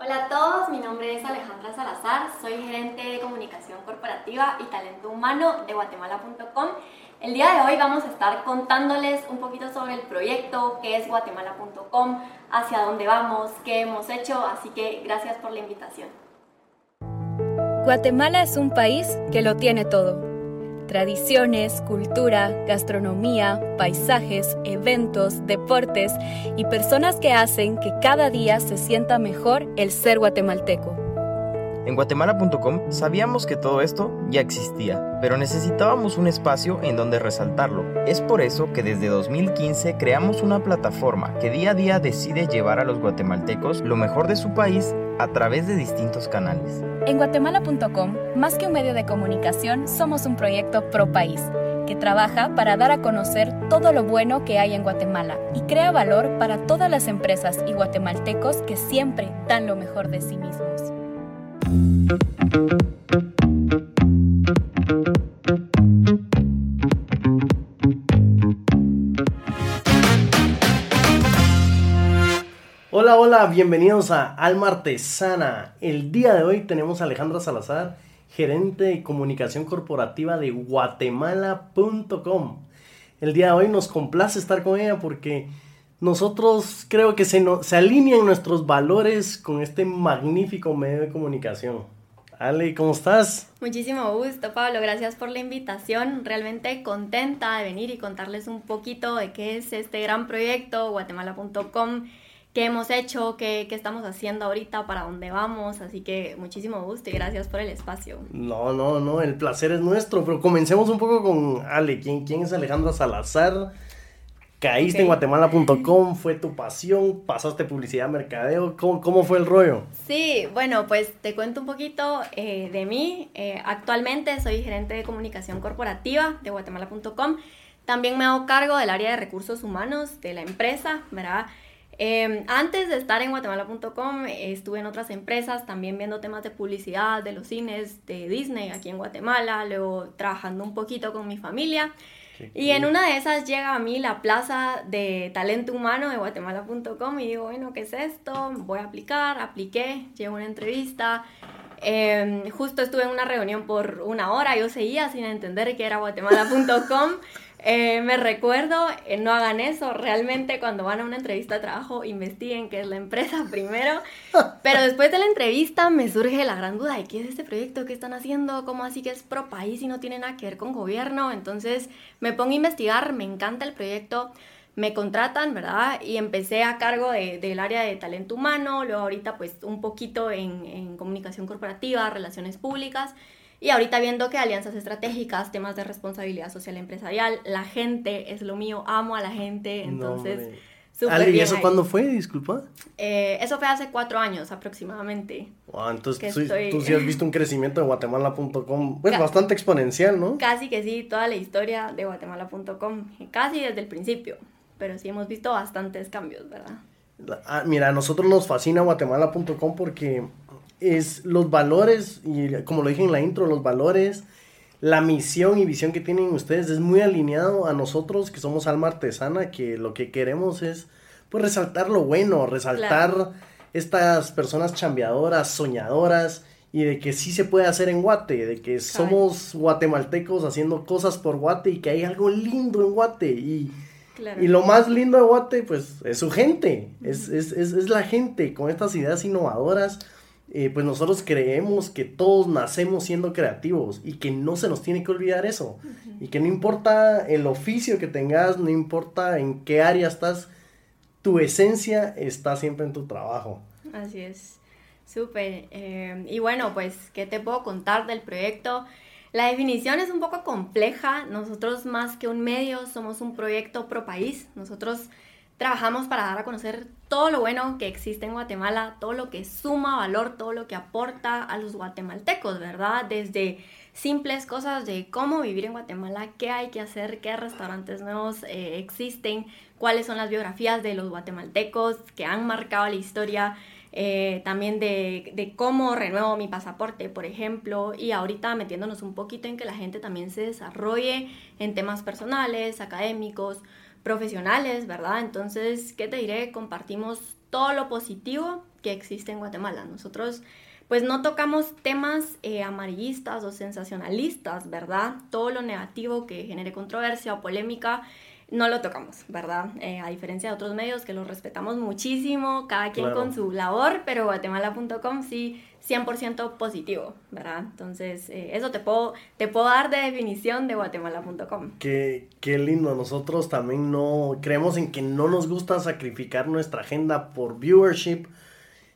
Hola a todos, mi nombre es Alejandra Salazar, soy gerente de comunicación corporativa y talento humano de guatemala.com. El día de hoy vamos a estar contándoles un poquito sobre el proyecto, qué es guatemala.com, hacia dónde vamos, qué hemos hecho, así que gracias por la invitación. Guatemala es un país que lo tiene todo tradiciones, cultura, gastronomía, paisajes, eventos, deportes y personas que hacen que cada día se sienta mejor el ser guatemalteco. En guatemala.com sabíamos que todo esto ya existía, pero necesitábamos un espacio en donde resaltarlo. Es por eso que desde 2015 creamos una plataforma que día a día decide llevar a los guatemaltecos lo mejor de su país a través de distintos canales. En guatemala.com, más que un medio de comunicación, somos un proyecto pro país que trabaja para dar a conocer todo lo bueno que hay en Guatemala y crea valor para todas las empresas y guatemaltecos que siempre dan lo mejor de sí mismos. Hola, hola, bienvenidos a Alma Artesana. El día de hoy tenemos a Alejandra Salazar, gerente de comunicación corporativa de guatemala.com. El día de hoy nos complace estar con ella porque nosotros creo que se, se alinean nuestros valores con este magnífico medio de comunicación. Ale, ¿cómo estás? Muchísimo gusto, Pablo. Gracias por la invitación. Realmente contenta de venir y contarles un poquito de qué es este gran proyecto, guatemala.com qué hemos hecho, qué, qué, estamos haciendo ahorita, para dónde vamos. Así que muchísimo gusto y gracias por el espacio. No, no, no, el placer es nuestro. Pero comencemos un poco con Ale. ¿Quién, quién es Alejandra Salazar? Caíste en guatemala.com, fue tu pasión, pasaste publicidad, mercadeo, ¿cómo, ¿cómo, fue el rollo? Sí, bueno, pues te cuento un poquito eh, de mí. Eh, actualmente soy gerente de comunicación corporativa de guatemala.com. También me hago cargo del área de recursos humanos de la empresa, ¿verdad? Eh, antes de estar en guatemala.com estuve en otras empresas también viendo temas de publicidad de los cines de Disney aquí en Guatemala, luego trabajando un poquito con mi familia. Y en una de esas llega a mí la plaza de talento humano de guatemala.com y digo, bueno, ¿qué es esto? Voy a aplicar, apliqué, llevo una entrevista. Eh, justo estuve en una reunión por una hora, yo seguía sin entender qué era guatemala.com. Eh, me recuerdo, eh, no hagan eso, realmente cuando van a una entrevista de trabajo investiguen qué es la empresa primero, pero después de la entrevista me surge la gran duda de qué es este proyecto, qué están haciendo, cómo así que es pro país y no tiene nada que ver con gobierno, entonces me pongo a investigar, me encanta el proyecto, me contratan, ¿verdad? Y empecé a cargo de, del área de talento humano, luego ahorita pues un poquito en comunicación corporativa, relaciones públicas, y ahorita viendo que alianzas estratégicas, temas de responsabilidad social empresarial, la gente es lo mío, amo a la gente, entonces... No, ¿Y eso cuándo fue? Disculpa. Eh, eso fue hace cuatro años aproximadamente. entonces tú, sí has visto un crecimiento de guatemala.com, pues bastante exponencial, ¿no? Casi que sí, toda la historia de guatemala.com, casi desde el principio, pero sí hemos visto bastantes cambios, ¿verdad? Ah, mira, a nosotros nos fascina guatemala.com porque es los valores, y como lo dije en la intro, los valores, la misión y visión que tienen ustedes es muy alineado a nosotros que somos alma artesana, que lo que queremos es pues resaltar lo bueno, resaltar estas personas chambeadoras, soñadoras y de que sí se puede hacer en Guate, de que somos guatemaltecos haciendo cosas por Guate y que hay algo lindo en Guate. Y, y lo más lindo de Guate pues es su gente, es, es, es, es la gente con estas ideas innovadoras eh, pues nosotros creemos que todos nacemos siendo creativos y que no se nos tiene que olvidar eso. Y que no importa el oficio que tengas, no importa en qué área estás, tu esencia está siempre en tu trabajo. Así es, súper. Eh, y bueno, pues, ¿qué te puedo contar del proyecto? La definición es un poco compleja. Nosotros más que un medio somos un proyecto pro país. Nosotros trabajamos para dar a conocer todo lo bueno que existe en Guatemala, todo lo que suma valor, todo lo que aporta a los guatemaltecos, ¿verdad? Desde simples cosas de cómo vivir en Guatemala, qué hay que hacer, qué restaurantes nuevos eh, existen, cuáles son las biografías de los guatemaltecos que han marcado la historia. Eh, también de, de, cómo renuevo mi pasaporte, por ejemplo, y ahorita metiéndonos un poquito en que la gente también se desarrolle en temas personales, académicos, profesionales, ¿verdad? Entonces, ¿qué te diré? Compartimos todo lo positivo, que existe en Guatemala. Nosotros pues no tocamos temas eh, amarillistas o sensacionalistas, ¿verdad? Todo lo negativo que genere controversia o polémica no lo tocamos, ¿verdad? Eh, a diferencia de otros medios que los respetamos muchísimo, cada quien con su labor, pero guatemala.com sí 100% positivo, ¿verdad? Entonces, eh, eso te puedo, te puedo dar de definición de guatemala.com. Qué, qué lindo, nosotros también no creemos en que no nos gusta sacrificar nuestra agenda por viewership,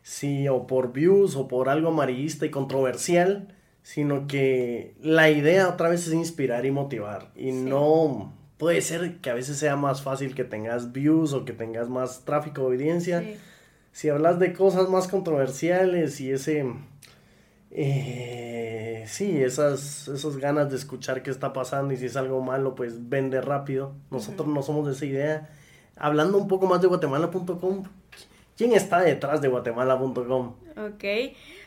sí, o por views, o por algo amarillista y controversial, sino que la idea otra vez es inspirar y motivar, y no puede ser que a veces sea más fácil que tengas views o que tengas más tráfico de audiencia. Si hablas de cosas más controversiales y ese... Eh, sí, esas, esas ganas de escuchar qué está pasando y si es algo malo, pues vende rápido. Nosotros no somos de esa idea. Hablando un poco más de guatemala.com, ¿quién está detrás de guatemala.com? Ok.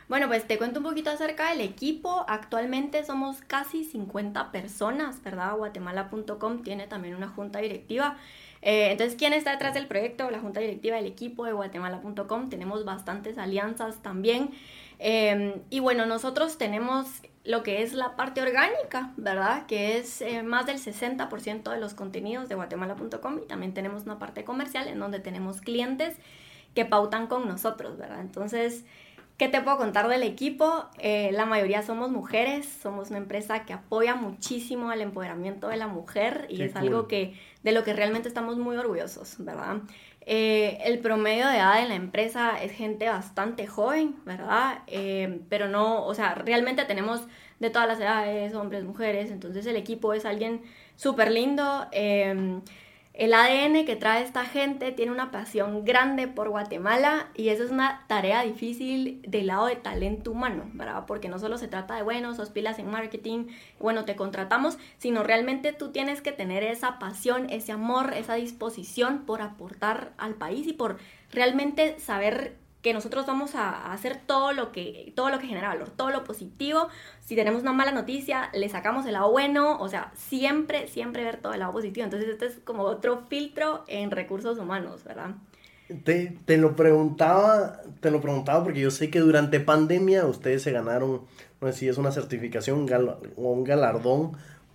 Bueno, pues te cuento un poquito acerca del equipo. Actualmente somos casi 50 personas, ¿verdad? Guatemala.com tiene también una junta directiva. Eh, entonces, ¿quién está detrás del proyecto? La junta directiva del equipo de Guatemala.com. Tenemos bastantes alianzas también. Em, y bueno, nosotros tenemos lo que es la parte orgánica, ¿verdad? Que es eh, más del 60% de los contenidos de Guatemala.com y también tenemos una parte comercial en donde tenemos clientes que pautan con nosotros, ¿verdad? Entonces, ¿Qué te puedo contar del equipo? Eh, la mayoría somos mujeres, somos una empresa que apoya muchísimo el empoderamiento de la mujer y es algo que de lo que realmente estamos muy orgullosos, ¿verdad? Eh, el promedio de edad en la empresa es gente bastante joven, ¿verdad? Eh, pero no, o sea, realmente tenemos de todas las edades, hombres, mujeres, entonces el equipo es alguien súper lindo. El ADN que trae esta gente tiene una pasión grande por Guatemala y eso es una tarea difícil del lado de talento humano, ¿verdad? Porque no solo se trata de, bueno, sos pilas en marketing, bueno, te contratamos, sino realmente tú tienes que tener esa pasión, ese amor, esa disposición por aportar al país y por realmente saber que nosotros vamos a hacer todo lo que, todo lo que genera valor, todo lo positivo. Si tenemos una mala noticia, le sacamos el lado bueno, o sea, siempre, siempre ver todo el lado positivo. Entonces, este es como otro filtro en recursos humanos, ¿verdad? Te, te, lo preguntaba, te lo preguntaba porque yo sé que durante pandemia ustedes se ganaron, no sé si es una certificación o un galardón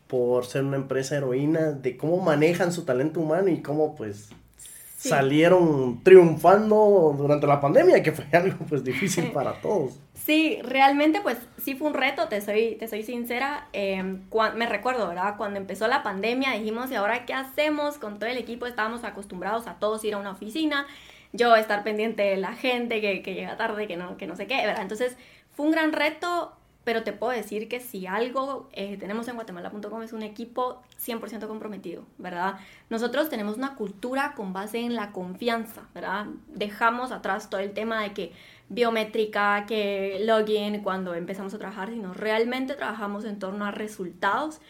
por ser una empresa heroína, de cómo manejan su talento humano y cómo pues salieron triunfando durante la pandemia, que fue algo pues difícil para todos. Sí, realmente pues sí fue un reto, te soy, te soy sincera. Em, me recuerdo, ¿verdad? Cuando empezó la pandemia dijimos, ¿y ahora qué hacemos? Con todo el equipo estábamos acostumbrados a todos ir a una oficina, yo estar pendiente de la gente que, que llega tarde, que no, que no sé qué, ¿verdad? Entonces fue un gran reto pero te puedo decir que si algo eh, tenemos en guatemala.com es un equipo 100% comprometido, ¿verdad? Nosotros tenemos una cultura con base en la confianza, ¿verdad? Dejamos atrás todo el tema de que biométrica, que login cuando empezamos a trabajar, sino realmente trabajamos en torno a resultados.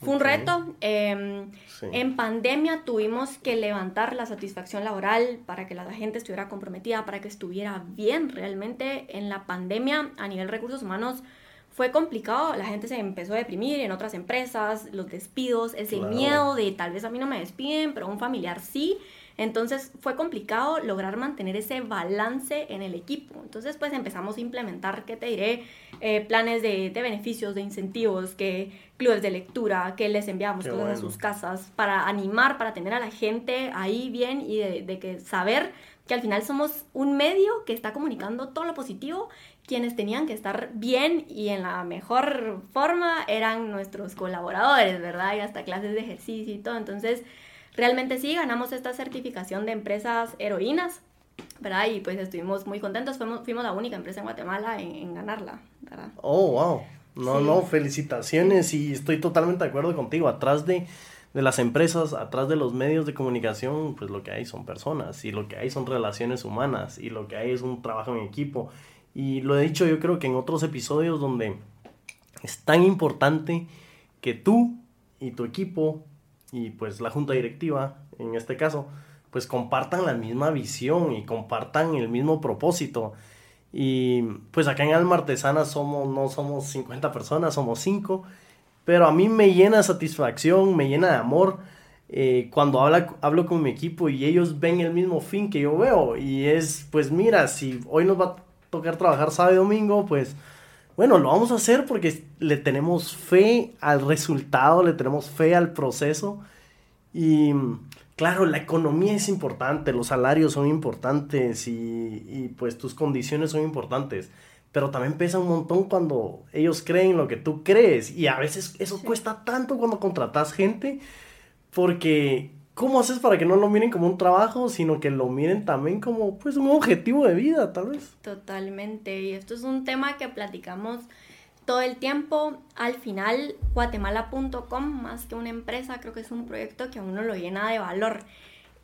Fue un reto. Em, en pandemia tuvimos que levantar la satisfacción laboral para que la gente estuviera comprometida, para que estuviera bien. Realmente en la pandemia a nivel recursos humanos fue complicado, la gente se empezó a deprimir en otras empresas, los despidos, ese miedo de tal vez a mí no me despiden, pero un familiar sí. Entonces fue complicado lograr mantener ese balance en el equipo. Entonces pues empezamos a implementar, ¿qué te diré? Eh, planes de, beneficios, de incentivos, que clubes de lectura, que les enviamos cosas a sus casas para animar, para tener a la gente ahí bien y de, de que saber que al final somos un medio que está comunicando todo lo positivo quienes tenían que estar bien y en la mejor forma eran nuestros colaboradores, ¿verdad? Y hasta clases de ejercicio y todo. Entonces, realmente sí, ganamos esta certificación de empresas heroínas, ¿verdad? Y pues estuvimos muy contentos, fuimos, fuimos la única empresa en Guatemala en, ganarla, ¿verdad? Oh, wow. No, no, felicitaciones y estoy totalmente de acuerdo contigo. Atrás de, de las empresas, atrás de los medios de comunicación, pues lo que hay son personas y lo que hay son relaciones humanas y lo que hay es un trabajo en equipo y lo he dicho yo creo que en otros episodios donde es tan importante que tú y tu equipo y pues la junta directiva en este caso pues compartan la misma visión y compartan el mismo propósito. Y pues acá en Alma Artesana somos, no somos 50 personas, somos 5. Pero a mí me llena de satisfacción, me llena de amor eh, cuando habla, hablo con mi equipo y ellos ven el mismo fin que yo veo y es, pues mira, si hoy nos va a tocar trabajar sábado y domingo, pues bueno, lo vamos a hacer porque le tenemos fe al resultado, le tenemos fe al proceso y claro, la economía es importante, los salarios son importantes y, y pues tus condiciones son importantes pero también pesa un montón cuando ellos creen lo que tú crees y a veces eso cuesta tanto cuando contratas gente porque ¿cómo haces para que no lo miren como un trabajo, sino que lo miren también como pues un objetivo de vida, tal vez? Totalmente, y esto es un tema que platicamos todo el tiempo. Al final, guatemala.com, más que una empresa, creo que es un proyecto que a uno lo llena de valor.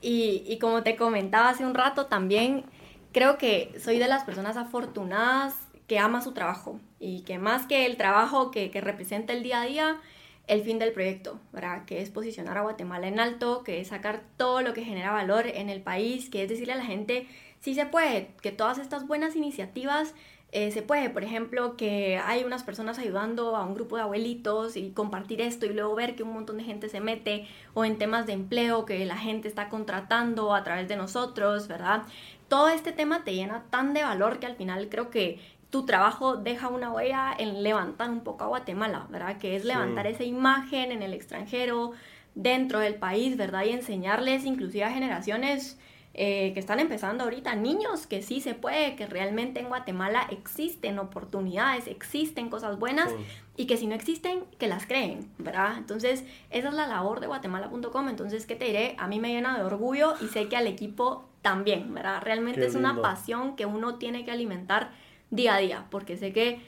Y, y como te comentaba hace un rato, también creo que soy de las personas afortunadas que ama su trabajo y que más que el trabajo que, que representa el día a día, el fin del proyecto, ¿verdad? Que es posicionar a Guatemala en alto, que es sacar todo lo que genera valor en el país, que es decirle a la gente, sí se puede, que todas estas buenas iniciativas eh, se puede, por ejemplo, que hay unas personas ayudando a un grupo de abuelitos y compartir esto y luego ver que un montón de gente se mete o en temas de empleo que la gente está contratando a través de nosotros, ¿verdad? Todo este tema te llena tan de valor que al final creo que tu trabajo deja una huella en levantar un poco a Guatemala, ¿verdad? Que es levantar esa imagen en el extranjero, dentro del país, ¿verdad? Y enseñarles inclusive a generaciones eh, que están empezando ahorita, niños, que sí se puede, que realmente en Guatemala existen oportunidades, existen cosas buenas y que si no existen, que las creen, ¿verdad? Entonces, esa es la labor de guatemala.com. Entonces, ¿qué te diré? A mí me llena de orgullo y sé que al equipo también, ¿verdad? Realmente es una pasión que uno tiene que alimentar día a día, porque sé que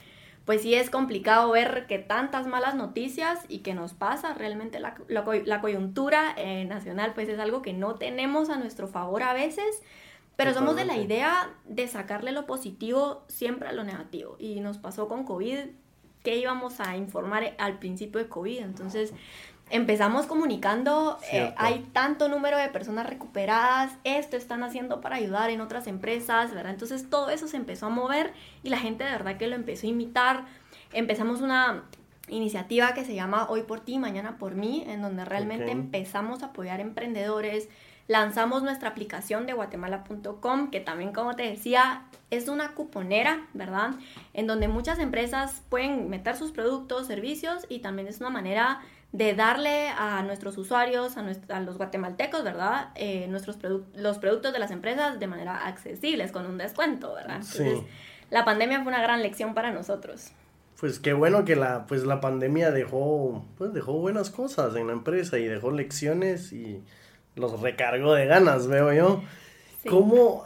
pues sí es complicado ver que tantas malas noticias y que nos pasa. Realmente la, la, coyuntura eh, nacional pues es algo que no tenemos a nuestro favor a veces, pero somos de la idea de sacarle lo positivo siempre a lo negativo. Y nos pasó con COVID que íbamos a informar al principio de COVID, entonces empezamos comunicando, eh, hay tanto número de personas recuperadas, esto están haciendo para ayudar en otras empresas, ¿verdad? Entonces todo eso se empezó a mover y la gente de verdad que lo empezó a imitar. Empezamos una iniciativa que se llama Hoy por ti, mañana por mí, en donde realmente empezamos a apoyar emprendedores. Lanzamos nuestra aplicación de guatemala.com, que también, como te decía, es una cuponera, ¿verdad? En donde muchas empresas pueden meter sus productos, servicios y también es una manera de darle a nuestros usuarios, a, los guatemaltecos, ¿verdad? Eh, nuestros los productos de las empresas de manera accesibles, con un descuento, ¿verdad? Entonces, la pandemia fue una gran lección para nosotros. Pues qué bueno que la, pues la pandemia dejó, pues dejó buenas cosas en la empresa y dejó lecciones y los recargó de ganas, veo yo. ¿Cómo,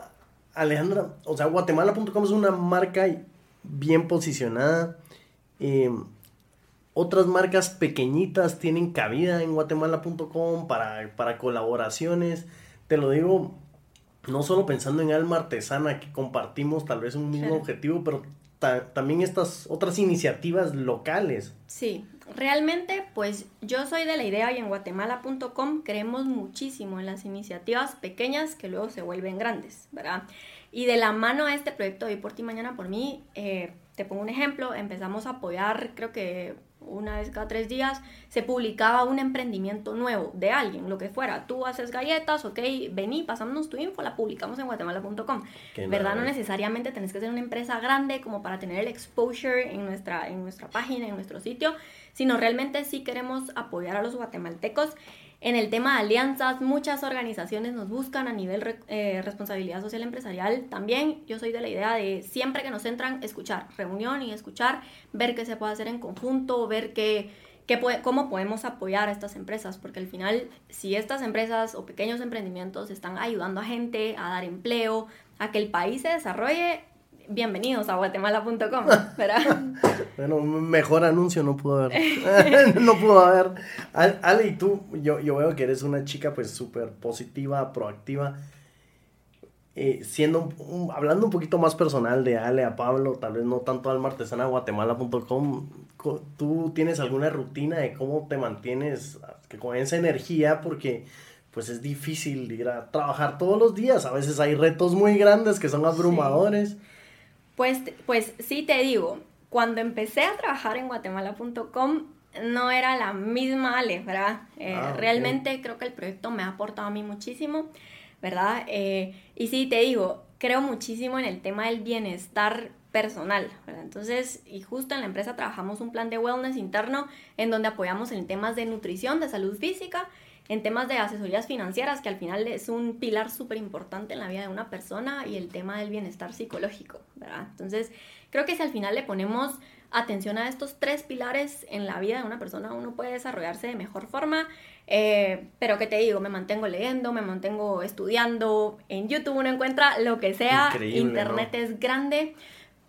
Alejandra, o sea, guatemala.com es una marca bien posicionada? Eh, otras marcas pequeñitas tienen cabida en guatemala.com para, para colaboraciones. Te lo digo, no solo pensando en alma artesana, que compartimos tal vez un mismo objetivo, pero también estas otras iniciativas locales. Sí, realmente pues yo soy de la idea y en guatemala.com creemos muchísimo en las iniciativas pequeñas que luego se vuelven grandes, ¿verdad? Y de la mano a este proyecto de Hoy por ti, mañana por mí, eh, te pongo un ejemplo, empezamos a apoyar, creo que una vez cada tres días, se publicaba un emprendimiento nuevo de alguien, lo que fuera. Tú haces galletas, ok, vení, pasamos tu info, la publicamos en guatemala.com. ¿Verdad? No necesariamente tenés que ser una empresa grande como para tener el exposure en nuestra, en nuestra página, en nuestro sitio, sino realmente sí queremos apoyar a los guatemaltecos en el tema de alianzas, muchas organizaciones nos buscan a nivel eh, responsabilidad social empresarial. También yo soy de la idea de siempre que nos entran, escuchar, reunión y escuchar, ver qué se puede hacer en conjunto, ver qué, qué cómo podemos apoyar a estas empresas, porque al final, si estas empresas o pequeños emprendimientos están ayudando a gente a dar empleo, a que el país se desarrolle, bienvenidos a guatemala.com, bueno, mejor anuncio no pudo haber. no pudo haber. Ale, y tú, yo, yo veo que eres una chica pues súper positiva, proactiva. Eh, siendo, hablando un poquito más personal de Ale a Pablo, tal vez no tanto al martesana guatemala.com, ¿tú tienes alguna rutina de cómo te mantienes con esa energía? Porque pues es difícil ir a trabajar todos los días, a veces hay retos muy grandes que son abrumadores. Pues, pues sí te digo, cuando empecé a trabajar en guatemala.com, no era la misma Ale, ¿verdad? Eh, Ah. Realmente creo que el proyecto me ha aportado a mí muchísimo, ¿verdad? Eh, y sí, te digo, creo muchísimo en el tema del bienestar personal, ¿verdad? Entonces, y justo en la empresa trabajamos un plan de wellness interno en donde apoyamos en temas de nutrición, de salud física, en temas de asesorías financieras, que al final es un pilar súper importante en la vida de una persona, y el tema del bienestar psicológico, ¿verdad? Entonces, creo que si al final le ponemos atención a estos tres pilares en la vida de una persona, uno puede desarrollarse de mejor forma. Eh, pero que te digo, me mantengo leyendo, me mantengo estudiando. En YouTube uno encuentra lo que sea. Increíble, Internet ¿no? es grande.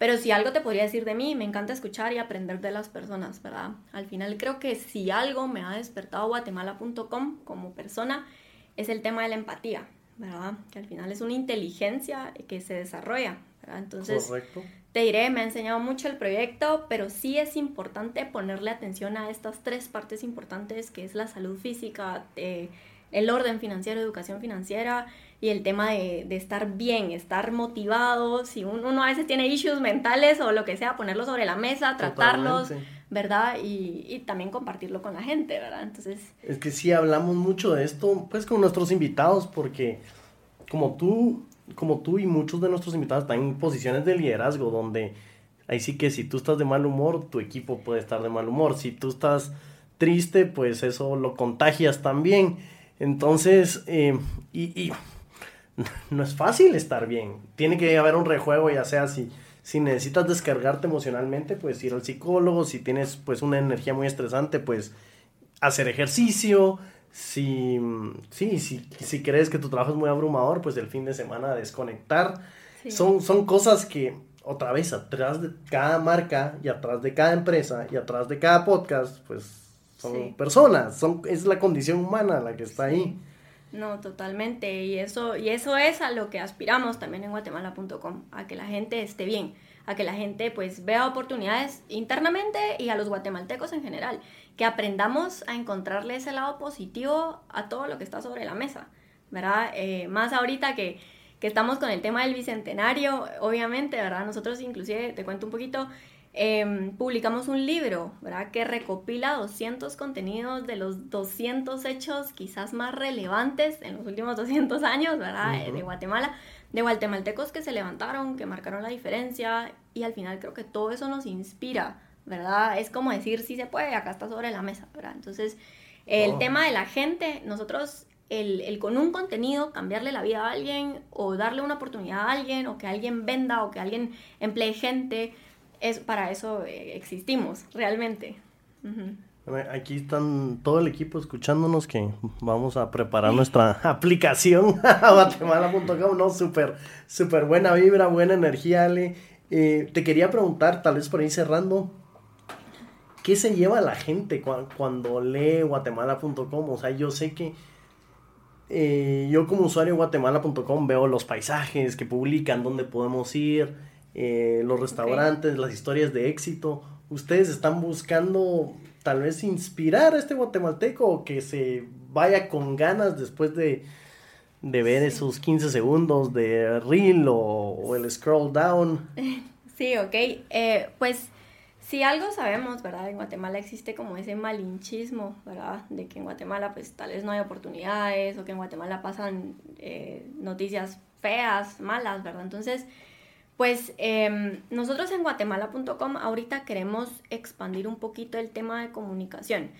Pero si algo te podría decir de mí, me encanta escuchar y aprender de las personas, ¿verdad? Al final creo que si algo me ha despertado guatemala.com como persona es el tema de la empatía, ¿verdad? Que al final es una inteligencia que se desarrolla, ¿verdad? Entonces, Correcto. te diré, me ha enseñado mucho el proyecto, pero sí es importante ponerle atención a estas tres partes importantes, que es la salud física, eh, el orden financiero, educación financiera y el tema de, de estar bien, estar motivado. Si uno, uno a veces tiene issues mentales o lo que sea, ponerlos sobre la mesa, tratarlos, Totalmente. ¿verdad? Y, y también compartirlo con la gente, ¿verdad? Entonces, Es que sí hablamos mucho de esto, pues con nuestros invitados, porque como tú, como tú y muchos de nuestros invitados están en posiciones de liderazgo, donde ahí sí que si tú estás de mal humor, tu equipo puede estar de mal humor. Si tú estás triste, pues eso lo contagias también. Entonces, eh, y, y no es fácil estar bien. Tiene que haber un rejuego, ya sea si, si necesitas descargarte emocionalmente, pues ir al psicólogo. Si tienes pues una energía muy estresante, pues hacer ejercicio. Si, sí, si, si crees que tu trabajo es muy abrumador, pues el fin de semana desconectar. sí. Son, son cosas que, otra vez, atrás de cada marca y atrás de cada empresa y atrás de cada podcast, pues son Sí. personas, son, es la condición humana la que está ahí. No, totalmente. Y eso, y eso es a lo que aspiramos también en guatemala.com, a que la gente esté bien, a que la gente pues vea oportunidades internamente y a los guatemaltecos en general, que aprendamos a encontrarle ese lado positivo a todo lo que está sobre la mesa, ¿verdad? Eh, más ahorita que, que estamos con el tema del bicentenario, obviamente, ¿verdad? Nosotros inclusive, te cuento un poquito, Em, publicamos un libro, ¿verdad? Que recopila 200 contenidos de los 200 hechos quizás más relevantes en los últimos 200 años, ¿verdad? Eh, Ujú. De Guatemala, de guatemaltecos que se levantaron, que marcaron la diferencia y al final creo que todo eso nos inspira, ¿verdad? Es como decir, sí se puede, acá está sobre la mesa, ¿verdad? Entonces, el Oh. tema de la gente, nosotros... El, el con un contenido cambiarle la vida a alguien o darle una oportunidad a alguien o que alguien venda o que alguien emplee gente, es, para eso eh, existimos, realmente. Aquí están todo el equipo escuchándonos que vamos a preparar nuestra aplicación a guatemala.com, ¿no? Súper, súper buena vibra, buena energía, Ale. Eh, te quería preguntar, tal vez por ahí cerrando, ¿qué se lleva la gente cua- cuando lee guatemala.com? O sea, yo sé que eh, yo como usuario guatemala.com veo los paisajes que publican, dónde podemos ir, eh, los restaurantes, las historias de éxito. ¿Ustedes están buscando tal vez inspirar a este guatemalteco que se vaya con ganas después de, de ver esos 15 segundos de reel o, o el scroll down? Sí, ok. Eh, pues si algo sabemos, ¿verdad? En Guatemala existe como ese malinchismo, ¿verdad? De que en Guatemala pues tal vez no hay oportunidades o que en Guatemala pasan eh, noticias feas, malas, ¿verdad? Entonces, pues em, nosotros en guatemala.com ahorita queremos expandir un poquito el tema de comunicación.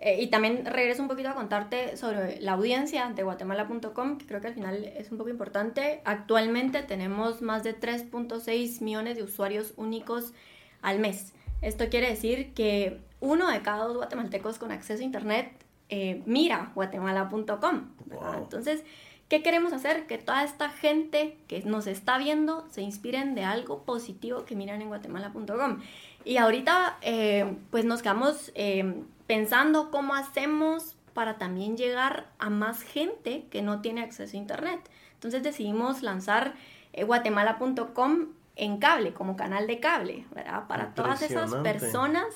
Eh, y también regreso un poquito a contarte sobre la audiencia de guatemala.com, que creo que al final es un poco importante. Actualmente tenemos más de 3.6 millones de usuarios únicos al mes. Esto quiere decir que uno de cada dos guatemaltecos con acceso a Internet eh, mira guatemala.com. Entonces, ¿qué queremos hacer? Que toda esta gente que nos está viendo se inspiren de algo positivo que miran en guatemala.com. Y ahorita, eh, pues nos quedamos eh, pensando cómo hacemos para también llegar a más gente que no tiene acceso a Internet. Entonces decidimos lanzar eh, guatemala.com en cable, como canal de cable, ¿verdad? Para todas esas personas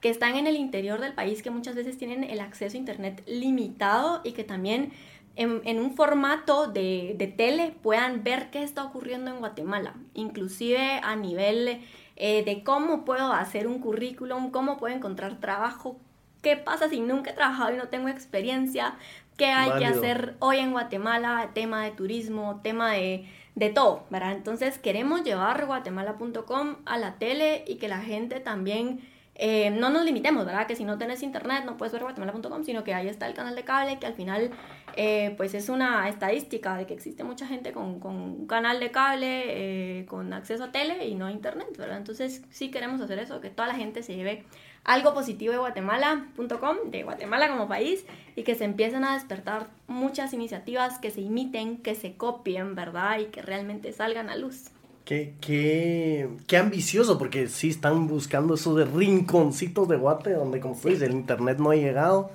que están en el interior del país, que muchas veces tienen el acceso a Internet limitado y que también en, en un formato de, de tele puedan ver qué está ocurriendo en Guatemala, inclusive a nivel eh, de cómo puedo hacer un currículum, cómo puedo encontrar trabajo, ¿qué pasa si nunca he trabajado y no tengo experiencia? ¿Qué hay que hacer hoy en Guatemala? Tema de turismo, tema de, de todo, ¿verdad? Entonces queremos llevar guatemala.com a la tele y que la gente también eh, no nos limitemos, ¿verdad? Que si no tenés internet no puedes ver guatemala.com, sino que ahí está el canal de cable, que al final eh, pues es una estadística de que existe mucha gente con, con un canal de cable, eh, con acceso a tele y no a internet, ¿verdad? Entonces sí queremos hacer eso, que toda la gente se lleve algo positivo de guatemala.com, de Guatemala como país, y que se empiecen a despertar muchas iniciativas que se imiten, que se copien, ¿verdad? Y que realmente salgan a luz. Qué, qué, qué, ambicioso, porque sí están buscando esos de rinconcitos de Guate, donde como tú dices, el internet no ha llegado.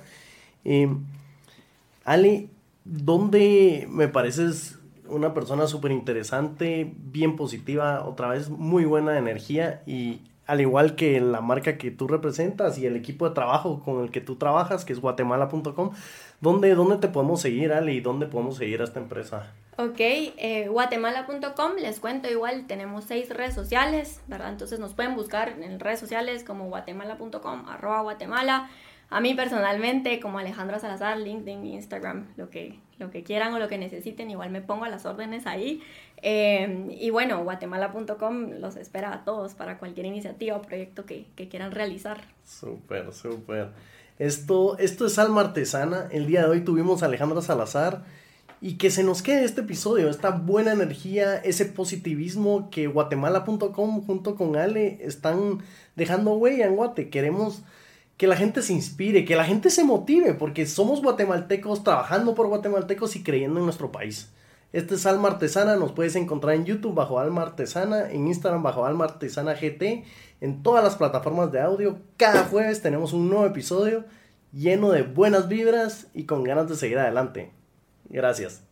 Eh, Ali, ¿dónde me pareces una persona súper interesante, bien positiva, otra vez muy buena energía y al igual que la marca que tú representas y el equipo de trabajo con el que tú trabajas, que es guatemala.com, ¿dónde, ¿dónde te podemos seguir, Ali, y dónde podemos seguir a esta empresa? Ok, eh, guatemala.com, les cuento igual, tenemos seis redes sociales, ¿verdad? Entonces nos pueden buscar en redes sociales como guatemala.com, arroba guatemala. A mí personalmente, como Alejandro Salazar, LinkedIn, Instagram, lo que, lo que quieran o lo que necesiten, igual me pongo a las órdenes ahí. Eh, y bueno, guatemala.com los espera a todos para cualquier iniciativa o proyecto que, que quieran realizar. Súper, súper. Esto, esto es Alma Artesana. El día de hoy tuvimos a Alejandro Salazar y que se nos quede este episodio, esta buena energía, ese positivismo que guatemala.com junto con Ale están dejando huella en Guate. Queremos que la gente se inspire, que la gente se motive, porque somos guatemaltecos trabajando por guatemaltecos y creyendo en nuestro país. Este es Alma Artesana, nos puedes encontrar en YouTube bajo Alma Artesana, en Instagram bajo Alma Artesana GT, en todas las plataformas de audio. Cada jueves tenemos un nuevo episodio lleno de buenas vibras y con ganas de seguir adelante. Gracias.